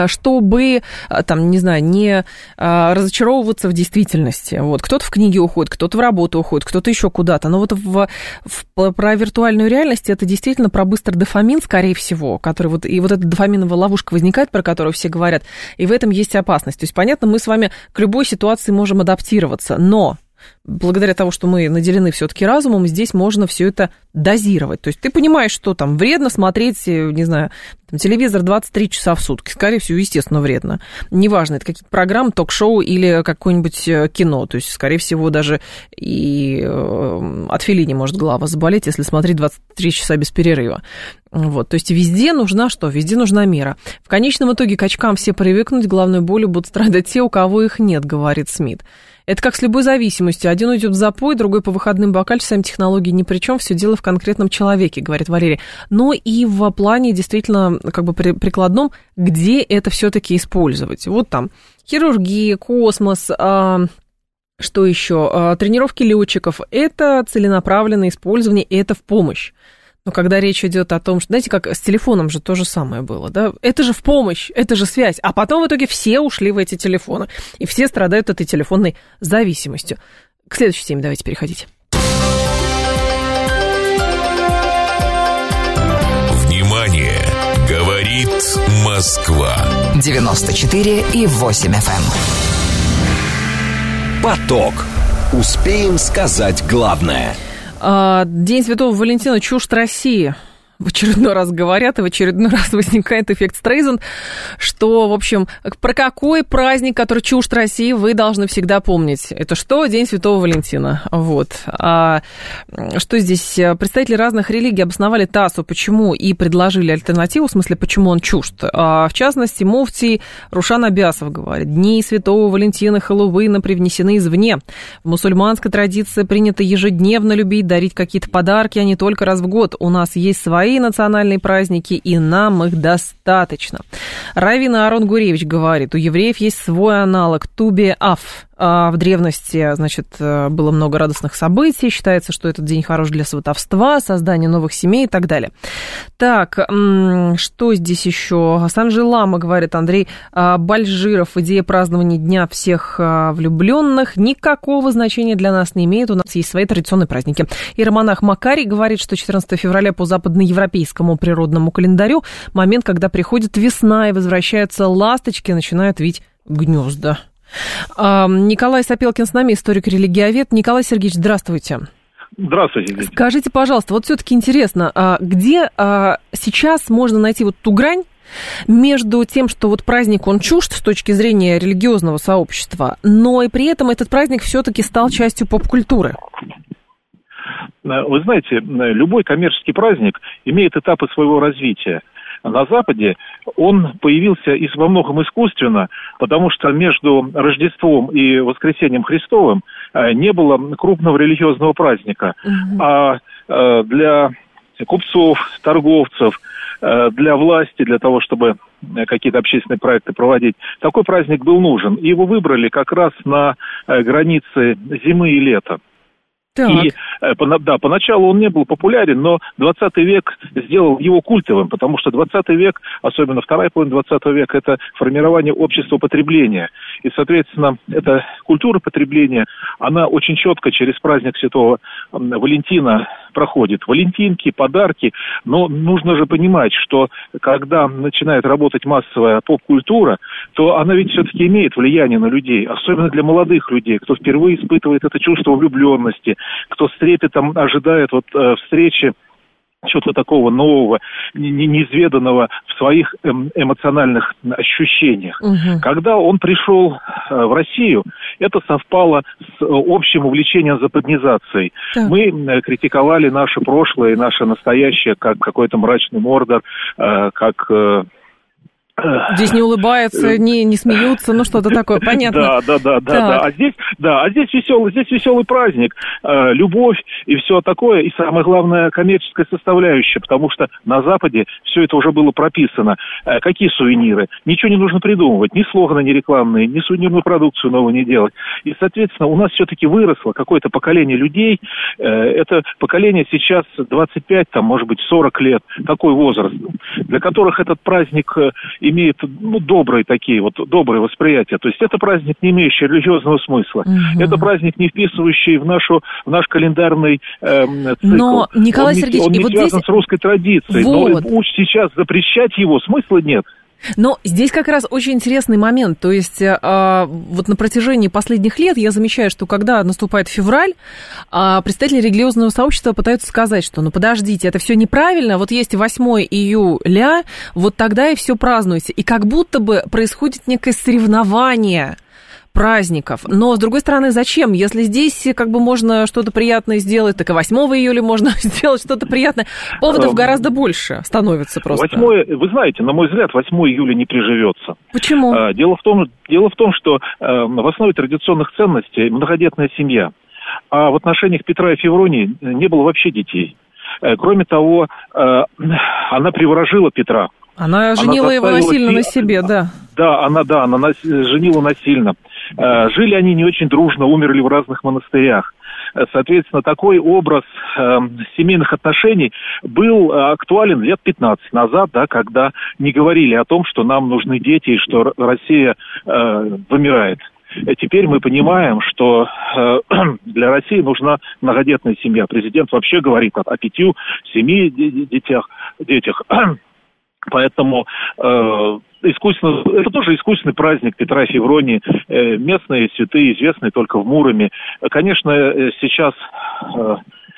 чтобы, а, там, не знаю, не а, разочаровываться в действительности. Вот, кто-то в книге уходит, кто-то в работу уходит, кто-то еще куда-то. Но вот в, в, про виртуальную реальность это действительно про быстрый дофамин, скорее всего, который вот, и вот эта дофаминовая ловушка возникает, про которую все говорят, и в этом есть опасность. То есть, понятно, мы с вами к любой ситуации можем адаптироваться, но благодаря тому, что мы наделены все-таки разумом, здесь можно все это дозировать. То есть ты понимаешь, что там вредно смотреть, э, не знаю, там, телевизор 23 часа в сутки. Скорее всего, естественно, вредно. Неважно, это какие-то программы, ток-шоу или какое-нибудь э, кино. То есть, скорее всего, даже и э, от филини может голова заболеть, если смотреть 23 часа без перерыва. Вот, то есть везде нужна что? Везде нужна мера. В конечном итоге к очкам все привыкнуть, главной болью будут страдать те, у кого их нет, говорит Смит. Это как с любой зависимостью. Один уйдет в запой, другой по выходным бокальчикам, технологии ни при чем, все дело в конкретном человеке, говорит Валерий. Но и в плане действительно как бы прикладном, где это все-таки использовать. Вот там хирургия, космос, а, что еще? А, тренировки летчиков. Это целенаправленное использование, это в помощь. Но когда речь идет о том, что, знаете, как с телефоном же то же самое было, да? Это же в помощь, это же связь. А потом в итоге все ушли в эти телефоны. И все страдают этой телефонной зависимостью. К следующей теме давайте переходить. Внимание! Говорит Москва. 94 и 8 FM. Эм. Поток. Успеем сказать главное – День Святого Валентина чушь России в очередной раз говорят, и в очередной раз возникает эффект Стрейзен, что, в общем, про какой праздник, который чушь России, вы должны всегда помнить. Это что? День Святого Валентина. Вот. А что здесь? Представители разных религий обосновали ТАССу, почему и предложили альтернативу, в смысле, почему он чужд. А, в частности, муфтий Рушан Абясов говорит, дни Святого Валентина Хэллоуина привнесены извне. В мусульманской традиции принято ежедневно любить, дарить какие-то подарки, а не только раз в год. У нас есть свои свои национальные праздники, и нам их достаточно. Равина Арон Гуревич говорит, у евреев есть свой аналог Туби Аф. А в древности, значит, э, было много радостных событий. Считается, что этот день хорош для сватовства, создания новых семей и так далее. Так, что здесь еще? Санжи Лама, говорит Андрей а, Бальжиров. Идея празднования Дня всех а, влюбленных никакого значения для нас не имеет. У нас есть свои традиционные праздники. И Романах Макарий говорит, что 14 февраля по западноевропейскому природному календарю момент, когда приходит весна и возвращаются ласточки, начинают вить гнезда. Николай Сапелкин с нами, историк-религиовед. Николай Сергеевич, здравствуйте. Здравствуйте. Скажите, пожалуйста, вот все-таки интересно, а где а, сейчас можно найти вот ту грань между тем, что вот праздник он чужд с точки зрения религиозного сообщества, но и при этом этот праздник все-таки стал частью поп-культуры? Вы знаете, любой коммерческий праздник имеет этапы своего развития на Западе, он появился и во многом искусственно, потому что между Рождеством и Воскресением Христовым э, не было крупного религиозного праздника. Угу. А э, для купцов, торговцев, э, для власти, для того, чтобы какие-то общественные проекты проводить. Такой праздник был нужен. И его выбрали как раз на границе зимы и лета. Так. И э, да, поначалу он не был популярен, но 20 век сделал его культовым, потому что 20 век, особенно вторая половина 20 века, это формирование общества потребления. И, соответственно, эта культура потребления, она очень четко через праздник Святого Валентина проходит. Валентинки, подарки, но нужно же понимать, что когда начинает работать массовая поп-культура, то она ведь все-таки имеет влияние на людей, особенно для молодых людей, кто впервые испытывает это чувство влюбленности, кто с трепетом ожидает вот э, встречи чего-то такого нового, неизведанного в своих эм, эмоциональных ощущениях. Угу. Когда он пришел э, в Россию, это совпало с э, общим увлечением западнизацией. Так. Мы критиковали наше прошлое и наше настоящее как какой-то мрачный мордор, как Здесь не улыбаются, э, не, не смеются, ну что-то такое, понятно. Да, да, да, да, да. А здесь, да, а здесь веселый, здесь веселый праздник, э, любовь и все такое, и самое главное коммерческая составляющая, потому что на Западе все это уже было прописано. Э, какие сувениры? Ничего не нужно придумывать, ни слоганы, ни рекламные, ни сувенирную продукцию новую не делать. И, соответственно, у нас все-таки выросло какое-то поколение людей. Э, это поколение сейчас 25, там, может быть, 40 лет, такой возраст, для которых этот праздник и имеет ну, добрые такие, вот добрые восприятия. То есть это праздник, не имеющий религиозного смысла. Угу. Это праздник, не вписывающий в, нашу, в наш календарный э, цикл. Но, Николай он Сергеевич, он не вот связан здесь... с русской традицией. Вот. Но сейчас запрещать его смысла нет. Но здесь как раз очень интересный момент. То есть э, вот на протяжении последних лет я замечаю, что когда наступает февраль, э, представители религиозного сообщества пытаются сказать, что ну подождите, это все неправильно, вот есть 8 июля, вот тогда и все празднуйте. И как будто бы происходит некое соревнование праздников. Но, с другой стороны, зачем? Если здесь как бы можно что-то приятное сделать, так и 8 июля можно сделать что-то приятное. Поводов эм, гораздо больше становится просто. 8, вы знаете, на мой взгляд, 8 июля не приживется. Почему? А, дело в том, дело в том что в основе традиционных ценностей многодетная семья. А в отношениях Петра и Февронии не было вообще детей. Э, кроме того, э, она приворожила Петра. Она женила она его насильно на себе, да. Да, она, да, она нас, женила насильно. Э, жили они не очень дружно, умерли в разных монастырях. Э, соответственно, такой образ э, семейных отношений был э, актуален лет 15 назад, да, когда не говорили о том, что нам нужны дети и что Россия э, вымирает. Теперь мы понимаем, что для России нужна многодетная семья. Президент вообще говорит о, о пяти, семи детях. детях. Поэтому э, искусственно, это тоже искусственный праздник Петра Февронии. Э, местные святые, известные только в Муроме. Конечно, э, сейчас э,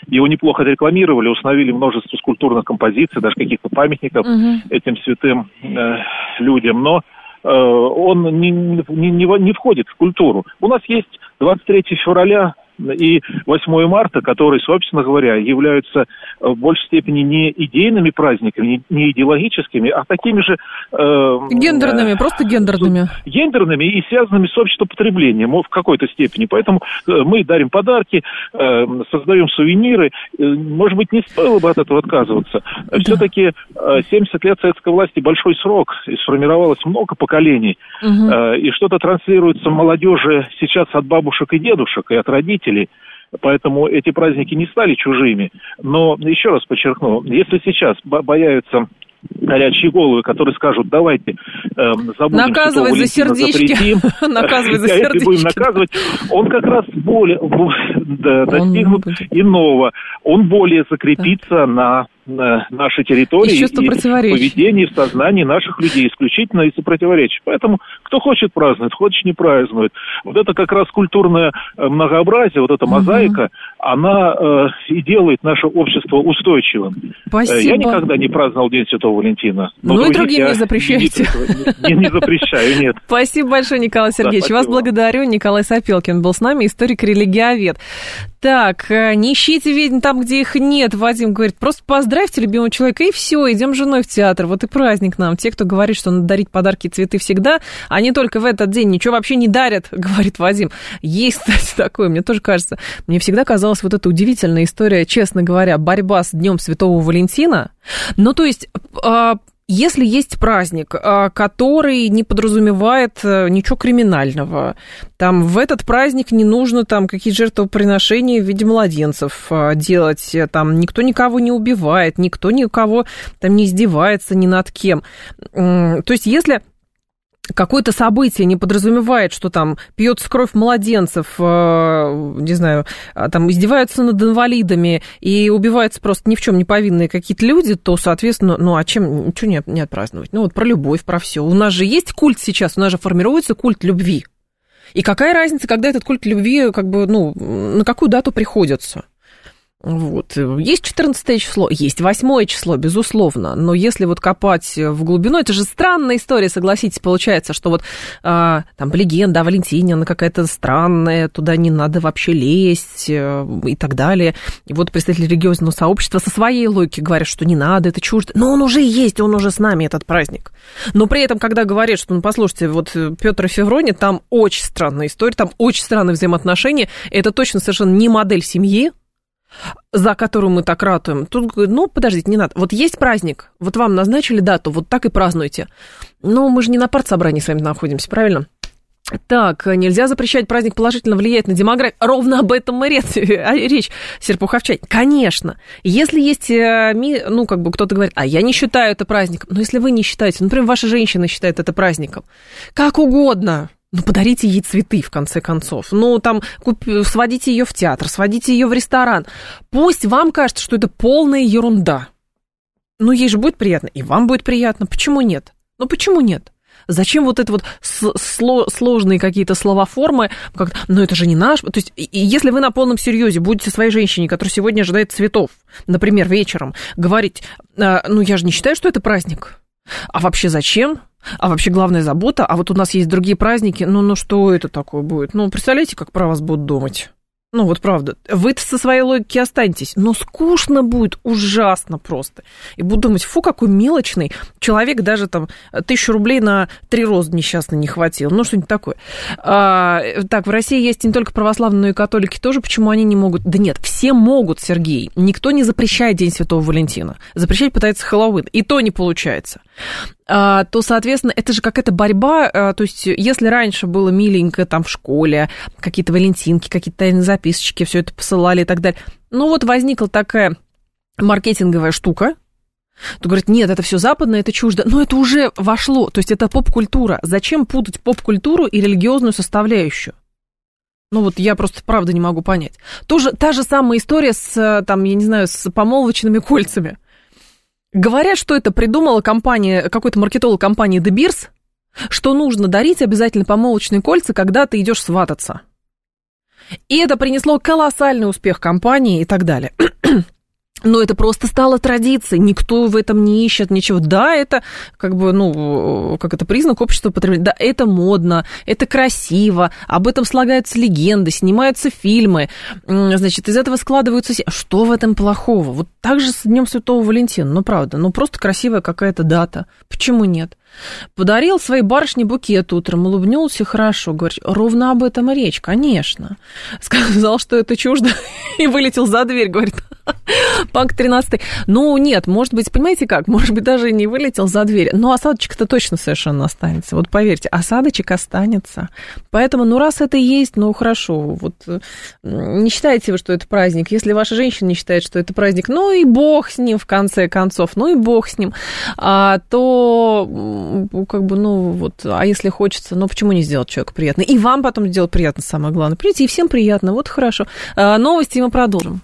его неплохо рекламировали, установили множество скульптурных композиций, даже каких-то памятников угу. этим святым э, людям. Но э, он не, не, не, не входит в культуру. У нас есть 23 февраля и 8 марта, которые, собственно говоря, являются в большей степени не идейными праздниками, не идеологическими, а такими же... Э, гендерными, э, просто гендерными. Гендерными и связанными с обществопотреблением в какой-то степени. Поэтому э, мы дарим подарки, э, создаем сувениры. Э, может быть, не стоило бы от этого отказываться. Да. Все-таки э, 70 лет советской власти большой срок, и сформировалось много поколений. Угу. Э, и что-то транслируется молодежи сейчас от бабушек и дедушек, и от родителей родителей, поэтому эти праздники не стали чужими. Но еще раз подчеркну, если сейчас появятся горячие головы, которые скажут, давайте э, забудем Наказывай за сердечки. Наказывай за сердечки. будем наказывать. Он как раз более достигнут иного. Он более закрепится на нашей территории и, и поведении, в сознании наших людей исключительно из-за противоречий. Поэтому кто хочет празднует, хочет не празднует. Вот это как раз культурное э, многообразие, вот эта мозаика, угу. она э, и делает наше общество устойчивым. Спасибо. Я никогда не праздновал День Святого Валентина. Ну и другим не запрещаете. Не, не, не запрещаю, нет. Спасибо большое, Николай Сергеевич. Да, Вас благодарю. Николай Сапелкин был с нами, историк-религиовед. Так, э, не ищите ведьм там, где их нет, Вадим говорит. Просто поздравьте любимого человека, и все, идем с женой в театр. Вот и праздник нам. Те, кто говорит, что надо дарить подарки и цветы всегда, а не только в этот день, ничего вообще не дарят, говорит Вадим. Есть, кстати, такое, мне тоже кажется. Мне всегда казалась вот эта удивительная история, честно говоря, борьба с Днем Святого Валентина. Ну, то есть а, если есть праздник, а, который не подразумевает э, ничего криминального, там в этот праздник не нужно там какие-то жертвоприношения в виде младенцев а, делать, э, там никто никого не убивает, никто никого там не издевается ни над кем. То есть если какое-то событие не подразумевает, что там пьется кровь младенцев, э, не знаю, а там издеваются над инвалидами и убиваются просто ни в чем не повинные какие-то люди, то, соответственно, ну а чем, ничего не, не отпраздновать? Ну вот про любовь, про все. У нас же есть культ сейчас, у нас же формируется культ любви. И какая разница, когда этот культ любви, как бы, ну, на какую дату приходится? Вот. Есть 14 число, есть 8 число, безусловно, но если вот копать в глубину, это же странная история, согласитесь, получается, что вот а, там легенда о Валентине, она какая-то странная, туда не надо вообще лезть э, и так далее. И вот представители религиозного сообщества со своей логики говорят, что не надо, это чуждо, но он уже есть, он уже с нами, этот праздник. Но при этом, когда говорят, что, ну, послушайте, вот Петр и Феврони, там очень странная история, там очень странные взаимоотношения, это точно совершенно не модель семьи, за которую мы так ратуем. Тут, ну, подождите, не надо. Вот есть праздник, вот вам назначили дату, вот так и празднуйте. Но мы же не на партсобрании с вами находимся, правильно? Так, нельзя запрещать праздник положительно влиять на демографию. Ровно об этом и речь, речь Серпуховчань. Конечно. Если есть, э, ну, как бы кто-то говорит, а я не считаю это праздником. Но если вы не считаете, например, ваша женщина считает это праздником, как угодно, ну, подарите ей цветы, в конце концов. Ну, там, куп... сводите ее в театр, сводите ее в ресторан. Пусть вам кажется, что это полная ерунда. Ну, ей же будет приятно, и вам будет приятно. Почему нет? Ну, почему нет? Зачем вот это вот сложные какие-то словоформы? Как ну, это же не наш. То есть, и если вы на полном серьезе будете своей женщине, которая сегодня ожидает цветов, например, вечером, говорить, «А, ну, я же не считаю, что это праздник. А вообще зачем? А вообще главная забота, а вот у нас есть другие праздники, ну, ну что это такое будет? Ну, представляете, как про вас будут думать? Ну вот правда, вы со своей логики останетесь, но скучно будет ужасно просто. И буду думать, фу, какой мелочный человек, даже там тысячу рублей на три розы несчастно не хватило, ну что-нибудь такое. А, так, в России есть не только православные, но и католики тоже, почему они не могут? Да нет, все могут, Сергей. Никто не запрещает День Святого Валентина. Запрещать пытается Хэллоуин, и то не получается. А, то, соответственно, это же какая-то борьба. А, то есть, если раньше было миленько там в школе, какие-то валентинки, какие-то тайные записочки, все это посылали и так далее. Ну вот возникла такая маркетинговая штука, то говорит, нет, это все западное, это чуждо. Но это уже вошло, то есть это поп-культура. Зачем путать поп-культуру и религиозную составляющую? Ну вот я просто правда не могу понять. Тоже, та же самая история с, там, я не знаю, с помолвочными кольцами. Говорят, что это придумала компания, какой-то маркетолог компании De Beers, что нужно дарить обязательно помолочные кольца, когда ты идешь свататься. И это принесло колоссальный успех компании и так далее. Но это просто стало традицией, никто в этом не ищет ничего. Да, это как бы, ну, как это признак общества потребления. Да, это модно, это красиво, об этом слагаются легенды, снимаются фильмы. Значит, из этого складываются... Что в этом плохого? Вот так же с Днем Святого Валентина, ну, правда, ну, просто красивая какая-то дата. Почему нет? Подарил своей барышне букет утром, улыбнулся хорошо, говорит, ровно об этом и речь, конечно. Сказал, что это чуждо, и вылетел за дверь, говорит, пак 13 Ну, нет, может быть, понимаете как, может быть, даже не вылетел за дверь, но осадочек-то точно совершенно останется. Вот поверьте, осадочек останется. Поэтому, ну, раз это есть, ну, хорошо, вот не считаете вы, что это праздник. Если ваша женщина не считает, что это праздник, ну и бог с ним, в конце концов, ну и бог с ним, а, то как бы, ну, вот, а если хочется, ну, почему не сделать человеку приятно? И вам потом сделать приятно, самое главное. Прийти, и всем приятно, вот хорошо. А, новости мы продолжим.